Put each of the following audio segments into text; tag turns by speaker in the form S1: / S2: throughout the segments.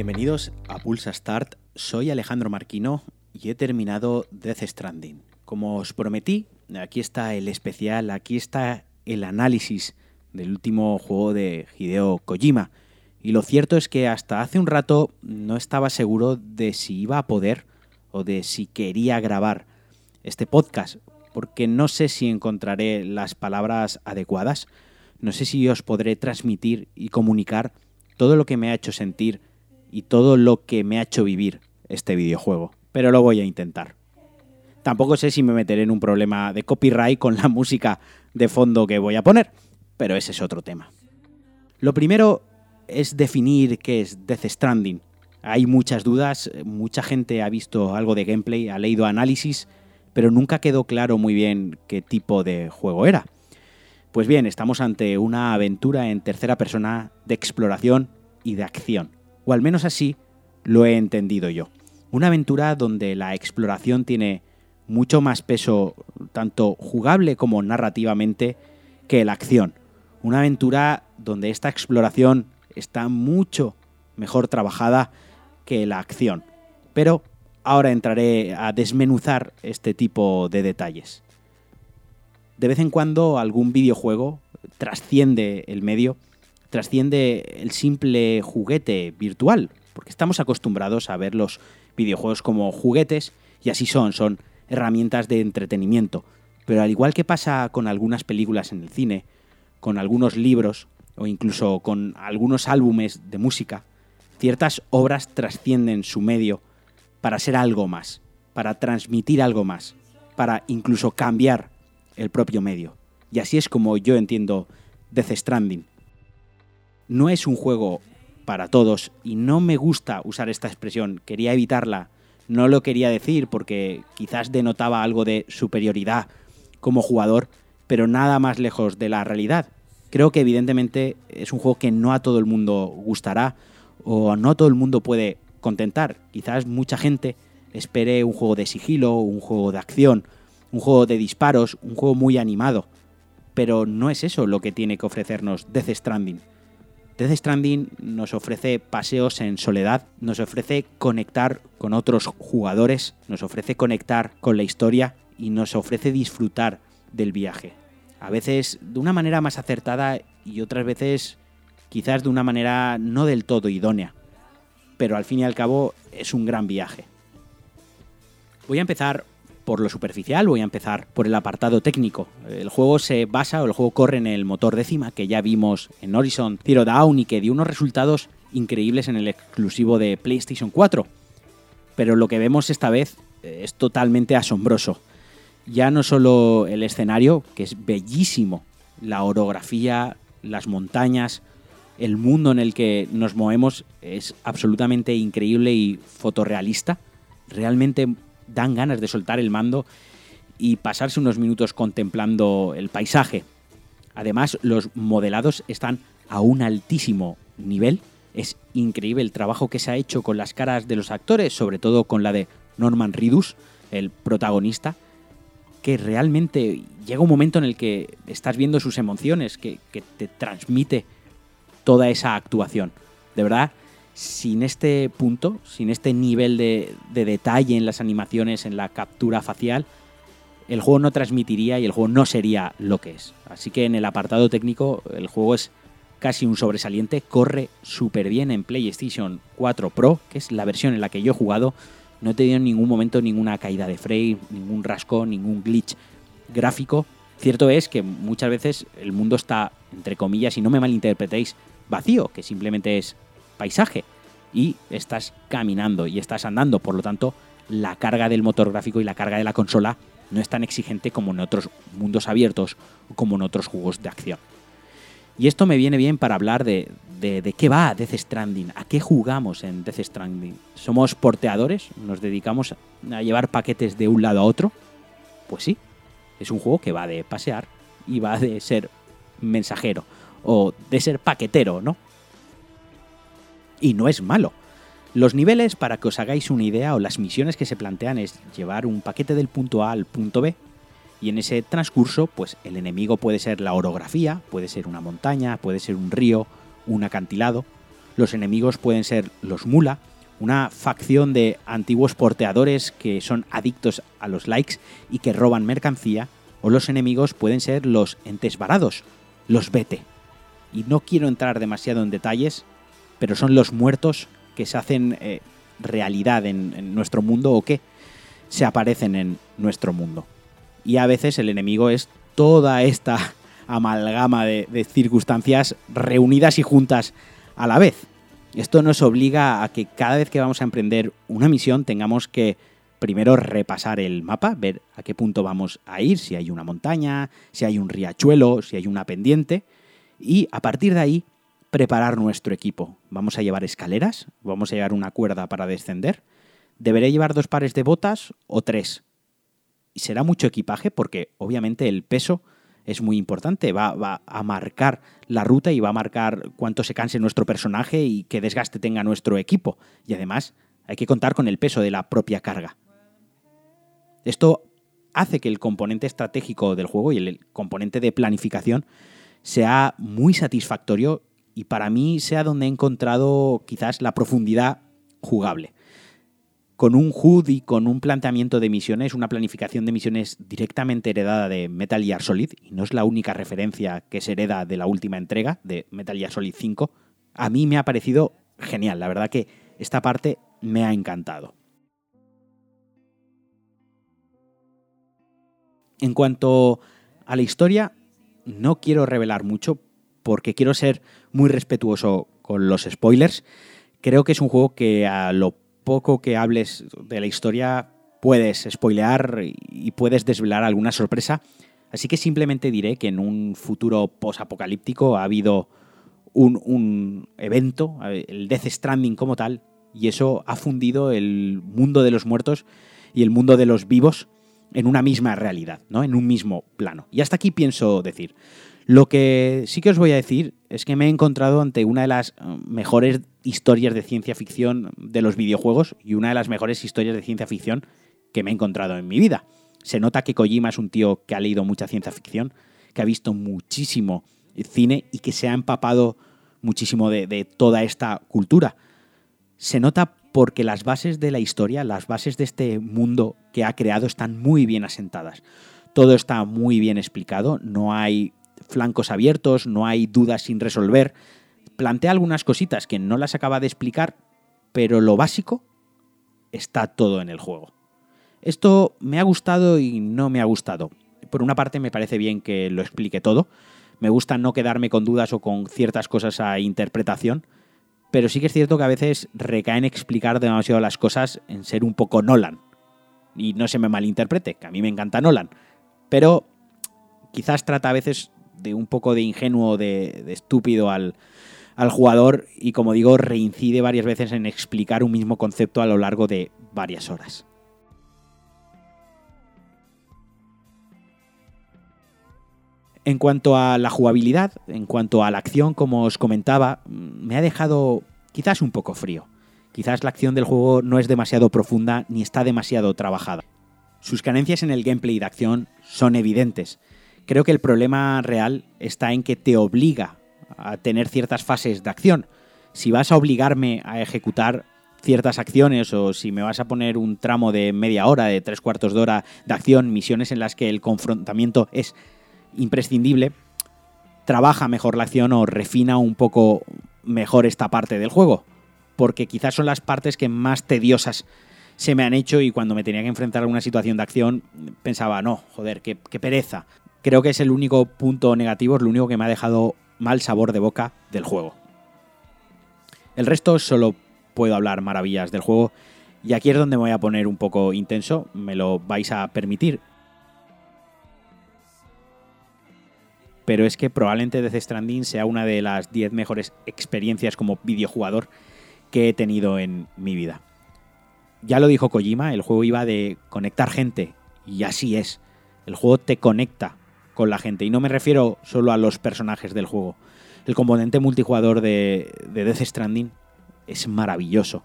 S1: Bienvenidos a Pulsa Start, soy Alejandro Marquino y he terminado Death Stranding. Como os prometí, aquí está el especial, aquí está el análisis del último juego de Hideo Kojima. Y lo cierto es que hasta hace un rato no estaba seguro de si iba a poder o de si quería grabar este podcast, porque no sé si encontraré las palabras adecuadas, no sé si os podré transmitir y comunicar todo lo que me ha hecho sentir y todo lo que me ha hecho vivir este videojuego, pero lo voy a intentar. Tampoco sé si me meteré en un problema de copyright con la música de fondo que voy a poner, pero ese es otro tema. Lo primero es definir qué es Death Stranding. Hay muchas dudas, mucha gente ha visto algo de gameplay, ha leído análisis, pero nunca quedó claro muy bien qué tipo de juego era. Pues bien, estamos ante una aventura en tercera persona de exploración y de acción, o al menos así lo he entendido yo. Una aventura donde la exploración tiene mucho más peso, tanto jugable como narrativamente, que la acción. Una aventura donde esta exploración está mucho mejor trabajada que la acción. Pero ahora entraré a desmenuzar este tipo de detalles. De vez en cuando algún videojuego trasciende el medio, trasciende el simple juguete virtual, porque estamos acostumbrados a ver los videojuegos como juguetes y así son, son herramientas de entretenimiento. Pero al igual que pasa con algunas películas en el cine, con algunos libros o incluso con algunos álbumes de música, ciertas obras trascienden su medio para ser algo más, para transmitir algo más, para incluso cambiar el propio medio. Y así es como yo entiendo Death Stranding. No es un juego para todos y no me gusta usar esta expresión, quería evitarla, no lo quería decir porque quizás denotaba algo de superioridad como jugador, pero nada más lejos de la realidad. Creo que evidentemente es un juego que no a todo el mundo gustará o no todo el mundo puede contentar. Quizás mucha gente espere un juego de sigilo, un juego de acción, un juego de disparos, un juego muy animado. Pero no es eso lo que tiene que ofrecernos Death Stranding. Death Stranding nos ofrece paseos en soledad, nos ofrece conectar con otros jugadores, nos ofrece conectar con la historia y nos ofrece disfrutar del viaje. A veces de una manera más acertada y otras veces quizás de una manera no del todo idónea pero al fin y al cabo es un gran viaje. Voy a empezar por lo superficial, voy a empezar por el apartado técnico. El juego se basa, o el juego corre en el motor décima que ya vimos en Horizon Zero Dawn y que dio unos resultados increíbles en el exclusivo de PlayStation 4. Pero lo que vemos esta vez eh, es totalmente asombroso. Ya no solo el escenario, que es bellísimo, la orografía, las montañas, el mundo en el que nos movemos es absolutamente increíble y fotorrealista. Realmente dan ganas de soltar el mando y pasarse unos minutos contemplando el paisaje. Además, los modelados están a un altísimo nivel. Es increíble el trabajo que se ha hecho con las caras de los actores, sobre todo con la de Norman Ridus, el protagonista, que realmente llega un momento en el que estás viendo sus emociones, que, que te transmite toda esa actuación. De verdad, sin este punto, sin este nivel de, detalle en las animaciones, en la captura facial, el juego no transmitiría y el juego no sería lo que es. Así que en el apartado técnico, el juego es casi un sobresaliente, corre súper bien en PlayStation 4 Pro, que es la versión en la que yo he jugado. No he tenido en ningún momento ninguna caída de frame, ningún rasco, ningún glitch gráfico. Cierto es que muchas veces el mundo está, entre comillas, y no me malinterpretéis, vacío, que simplemente es paisaje. Y estás caminando y estás andando, por lo tanto, la carga del motor gráfico y la carga de la consola no es tan exigente como en otros mundos abiertos o como en otros juegos de acción. Y esto me viene bien para hablar de, de, qué va Death Stranding, a qué jugamos en Death Stranding. ¿Somos porteadores? ¿Nos dedicamos a llevar paquetes de un lado a otro? Pues sí, es un juego que va de pasear y va de ser mensajero o de ser paquetero, ¿no? Y no es malo. Los niveles, para que os hagáis una idea, o las misiones que se plantean es llevar un paquete del punto A al punto B, y en ese transcurso, pues el enemigo puede ser la orografía, puede ser una montaña, puede ser un río, un acantilado. los enemigos pueden ser los Mula, una facción de antiguos porteadores que son adictos a los likes y que roban mercancía, o los enemigos pueden ser los entes varados, los Bete. Y no quiero entrar demasiado en detalles, pero son los muertos que se hacen eh, realidad en, nuestro mundo o que se aparecen en nuestro mundo. Y a veces el enemigo es toda esta amalgama de circunstancias reunidas y juntas a la vez. Esto nos obliga a que cada vez que vamos a emprender una misión tengamos que primero repasar el mapa, ver a qué punto vamos a ir, si hay una montaña, si hay un riachuelo, si hay una pendiente, y a partir de ahí preparar nuestro equipo. ¿Vamos a llevar escaleras? ¿Vamos a llevar una cuerda para descender? ¿Deberé llevar dos pares de botas o tres? Y será mucho equipaje porque obviamente el peso es muy importante, va, a marcar la ruta y va a marcar cuánto se canse nuestro personaje y qué desgaste tenga nuestro equipo. Y además hay que contar con el peso de la propia carga. Esto hace que el componente estratégico del juego y el componente de planificación sea muy satisfactorio y para mí sea donde he encontrado quizás la profundidad jugable con un HUD y con un planteamiento de misiones, una planificación de misiones directamente heredada de Metal Gear Solid, y no es la única referencia que se hereda de la última entrega, de Metal Gear Solid 5, a mí me ha parecido genial. La verdad que esta parte me ha encantado. En cuanto a la historia, no quiero revelar mucho porque quiero ser muy respetuoso con los spoilers. Creo que es un juego que a lo poco que hables de la historia puedes spoilear y puedes desvelar alguna sorpresa. Así que simplemente diré que en un futuro post-apocalíptico ha habido un, evento, el Death Stranding como tal, y eso ha fundido el mundo de los muertos y el mundo de los vivos en una misma realidad, ¿no? En un mismo plano. Y hasta aquí pienso decir. Lo que sí que os voy a decir es que me he encontrado ante una de las eh, mejores historias de ciencia ficción de los videojuegos y una de las mejores historias de ciencia ficción que me he encontrado en mi vida. Se nota que Kojima es un tío que ha leído mucha ciencia ficción, que ha visto muchísimo cine y que se ha empapado muchísimo de, de toda esta cultura. Se nota porque las bases de la historia, las bases de este mundo que ha creado están muy bien asentadas. Todo está muy bien explicado, no hay flancos abiertos, no hay dudas sin resolver. Plantea algunas cositas que no las acaba de explicar, pero lo básico está todo en el juego. Esto me ha gustado y no me ha gustado. Por una parte me parece bien que lo explique todo. Me gusta no quedarme con dudas o con ciertas cosas a interpretación. Pero sí que es cierto que a veces recae en explicar demasiado las cosas, en ser un poco Nolan. Y no se me malinterprete, que a mí me encanta Nolan. Pero quizás trata a veces de un poco de ingenuo, de, estúpido al, al jugador y como digo, reincide varias veces en explicar un mismo concepto a lo largo de varias horas. En cuanto a la jugabilidad, en cuanto a la acción, como os comentaba, me ha dejado quizás un poco frío. Quizás la acción del juego no es demasiado profunda ni está demasiado trabajada. Sus carencias en el gameplay de acción son evidentes, Creo que el problema real está en que te obliga a tener ciertas fases de acción. Si vas a obligarme a ejecutar ciertas acciones o si me vas a poner un tramo de media hora, de tres cuartos de hora de acción, misiones en las que el confrontamiento es imprescindible, trabaja mejor la acción o refina un poco mejor esta parte del juego. Porque quizás son las partes que más tediosas se me han hecho y cuando me tenía que enfrentar a una situación de acción pensaba, no, joder, qué, qué pereza creo que es el único punto negativo, es lo único que me ha dejado mal sabor de boca del juego. El resto solo puedo hablar maravillas del juego y aquí es donde me voy a poner un poco intenso, me lo vais a permitir. Pero es que probablemente Death Stranding sea una de las 10 mejores experiencias como videojugador que he tenido en mi vida. Ya lo dijo Kojima, el juego iba de conectar gente y así es. El juego te conecta con la gente. Y no me refiero solo a los personajes del juego. El componente multijugador de, Death Stranding es maravilloso.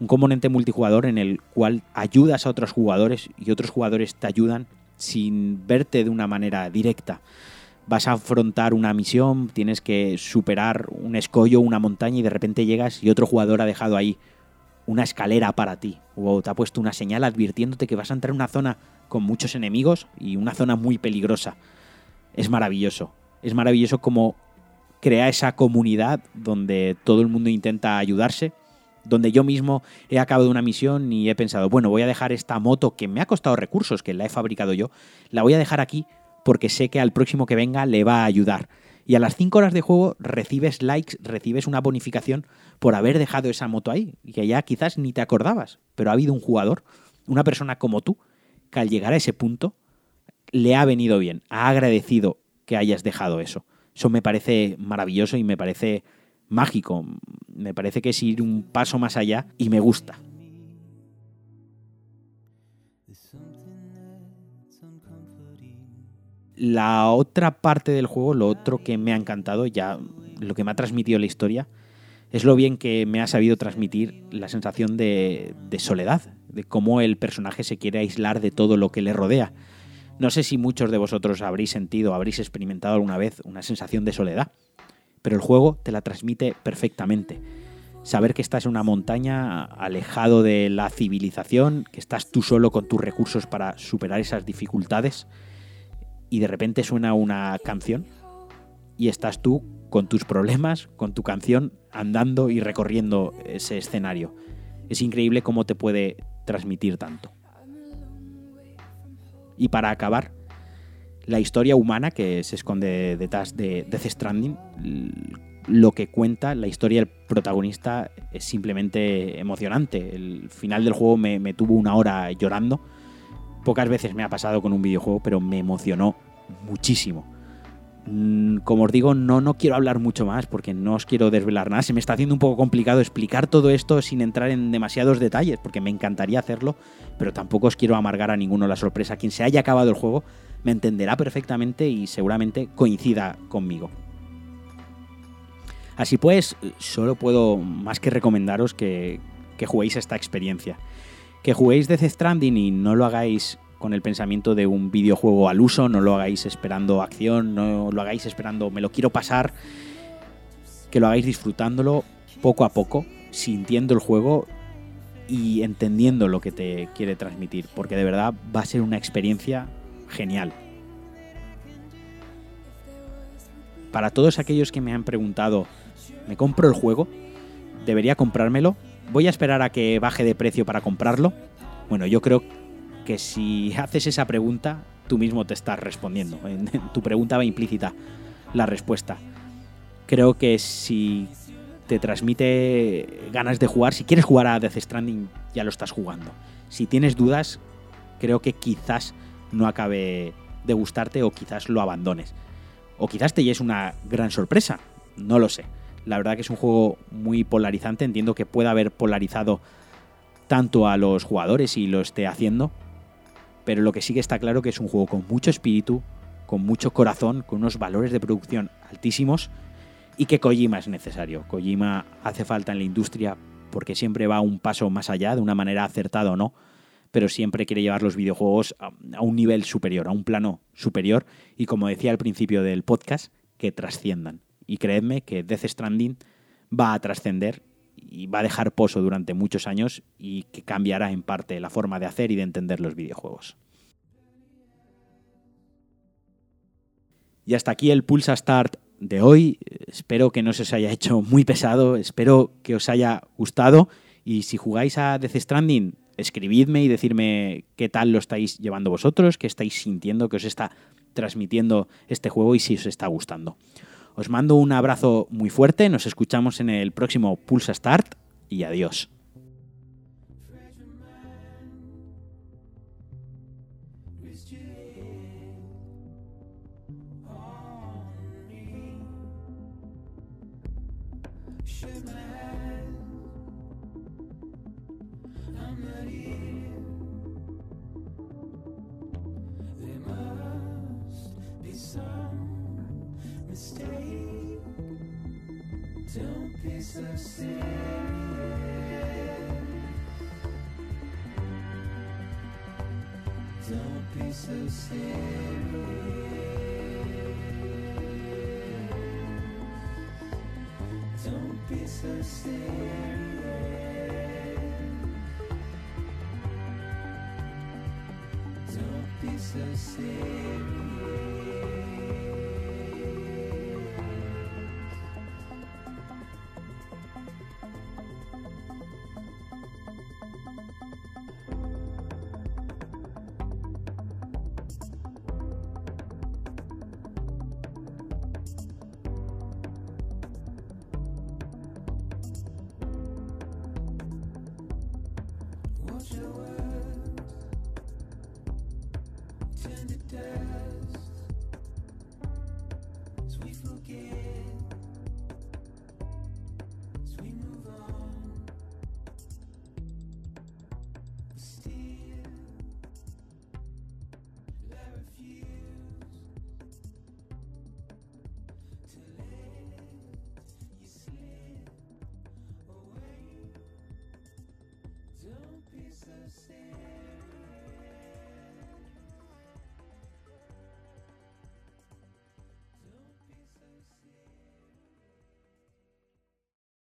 S1: Un componente multijugador en el cual ayudas a otros jugadores y otros jugadores te ayudan sin verte de una manera directa. vas a afrontar una misión, tienes que superar un escollo, una montaña y de repente llegas y otro jugador ha dejado ahí una escalera para ti o te ha puesto una señal advirtiéndote que vas a entrar en una zona con muchos enemigos y una zona muy peligrosa. Es maravilloso. Es maravilloso como crea esa comunidad donde todo el mundo intenta ayudarse, donde yo mismo he acabado una misión y he pensado, bueno, voy a dejar esta moto que me ha costado recursos, que la he fabricado yo, la voy a dejar aquí porque sé que al próximo que venga le va a ayudar. Y a las 5 horas de juego recibes likes, recibes una bonificación por haber dejado esa moto ahí, que ya quizás ni te acordabas, pero ha habido un jugador, una persona como tú, que al llegar a ese punto le ha venido bien, ha agradecido que hayas dejado eso. Eso me parece maravilloso y me parece mágico. Me parece que es ir un paso más allá y me gusta. La otra parte del juego, lo otro que me ha encantado, ya lo que me ha transmitido la historia, es lo bien que me ha sabido transmitir la sensación de, de soledad, de cómo el personaje se quiere aislar de todo lo que le rodea. No sé si muchos de vosotros habréis sentido, habréis experimentado alguna vez una sensación de soledad, pero el juego te la transmite perfectamente. Saber que estás en una montaña alejado de la civilización, que estás tú solo con tus recursos para superar esas dificultades y de repente suena una canción y estás tú con tus problemas, con tu canción, andando y recorriendo ese escenario. Es increíble cómo te puede transmitir tanto. Y para acabar, la historia humana que se esconde detrás de Death Stranding, lo que cuenta, la historia del protagonista es simplemente emocionante. El final del juego me, me, tuvo una hora llorando. Pocas veces me ha pasado con un videojuego, pero me emocionó muchísimo. Mm, como os digo, no, no quiero hablar mucho más porque no os quiero desvelar nada. Se me está haciendo un poco complicado explicar todo esto sin entrar en demasiados detalles porque me encantaría hacerlo, pero tampoco os quiero amargar a ninguno la sorpresa. Quien se haya acabado el juego me entenderá perfectamente y seguramente coincida conmigo. Así pues, solo puedo más que recomendaros que, que juguéis esta experiencia. Que juguéis Death Stranding y no lo hagáis con el pensamiento de un videojuego al uso, no lo hagáis esperando acción, no lo hagáis esperando me lo quiero pasar, que lo hagáis disfrutándolo poco a poco, sintiendo el juego y entendiendo lo que te quiere transmitir, porque de verdad va a ser una experiencia genial. Para todos aquellos que me han preguntado, ¿me compro el juego? ¿Debería comprármelo? ¿Voy a esperar a que baje de precio para comprarlo? Bueno, yo creo que si haces esa pregunta, tú mismo te estás respondiendo. En, tu pregunta va implícita la respuesta. Creo que si te transmite ganas de jugar, si quieres jugar a Death Stranding, ya lo estás jugando. Si tienes dudas, creo que quizás no acabe de gustarte o quizás lo abandones. O quizás te lleves una gran sorpresa, no lo sé. La verdad que es un juego muy polarizante, entiendo que pueda haber polarizado tanto a los jugadores y lo esté haciendo, pero lo que sí que está claro que es un juego con mucho espíritu, con mucho corazón, con unos valores de producción altísimos y que Kojima es necesario. Kojima hace falta en la industria porque siempre va un paso más allá, de una manera acertada o no, pero siempre quiere llevar los videojuegos a, a un nivel superior, a un plano superior y como decía al principio del podcast, que trasciendan. Y creedme que Death Stranding va a trascender y va a dejar pozo durante muchos años y que cambiará en parte la forma de hacer y de entender los videojuegos. Y hasta aquí el Pulsa Start de hoy. Espero que no se os haya hecho muy pesado, espero que os haya gustado y si jugáis a Death Stranding, escribidme y decirme qué tal lo estáis llevando vosotros, qué estáis sintiendo, qué os está transmitiendo este juego y si os está gustando. Os mando un abrazo muy fuerte, nos escuchamos en el próximo Pulsa Start y adiós. Don't be so serious.
S2: Don't be so serious. Don't be so serious. Don't be so serious. you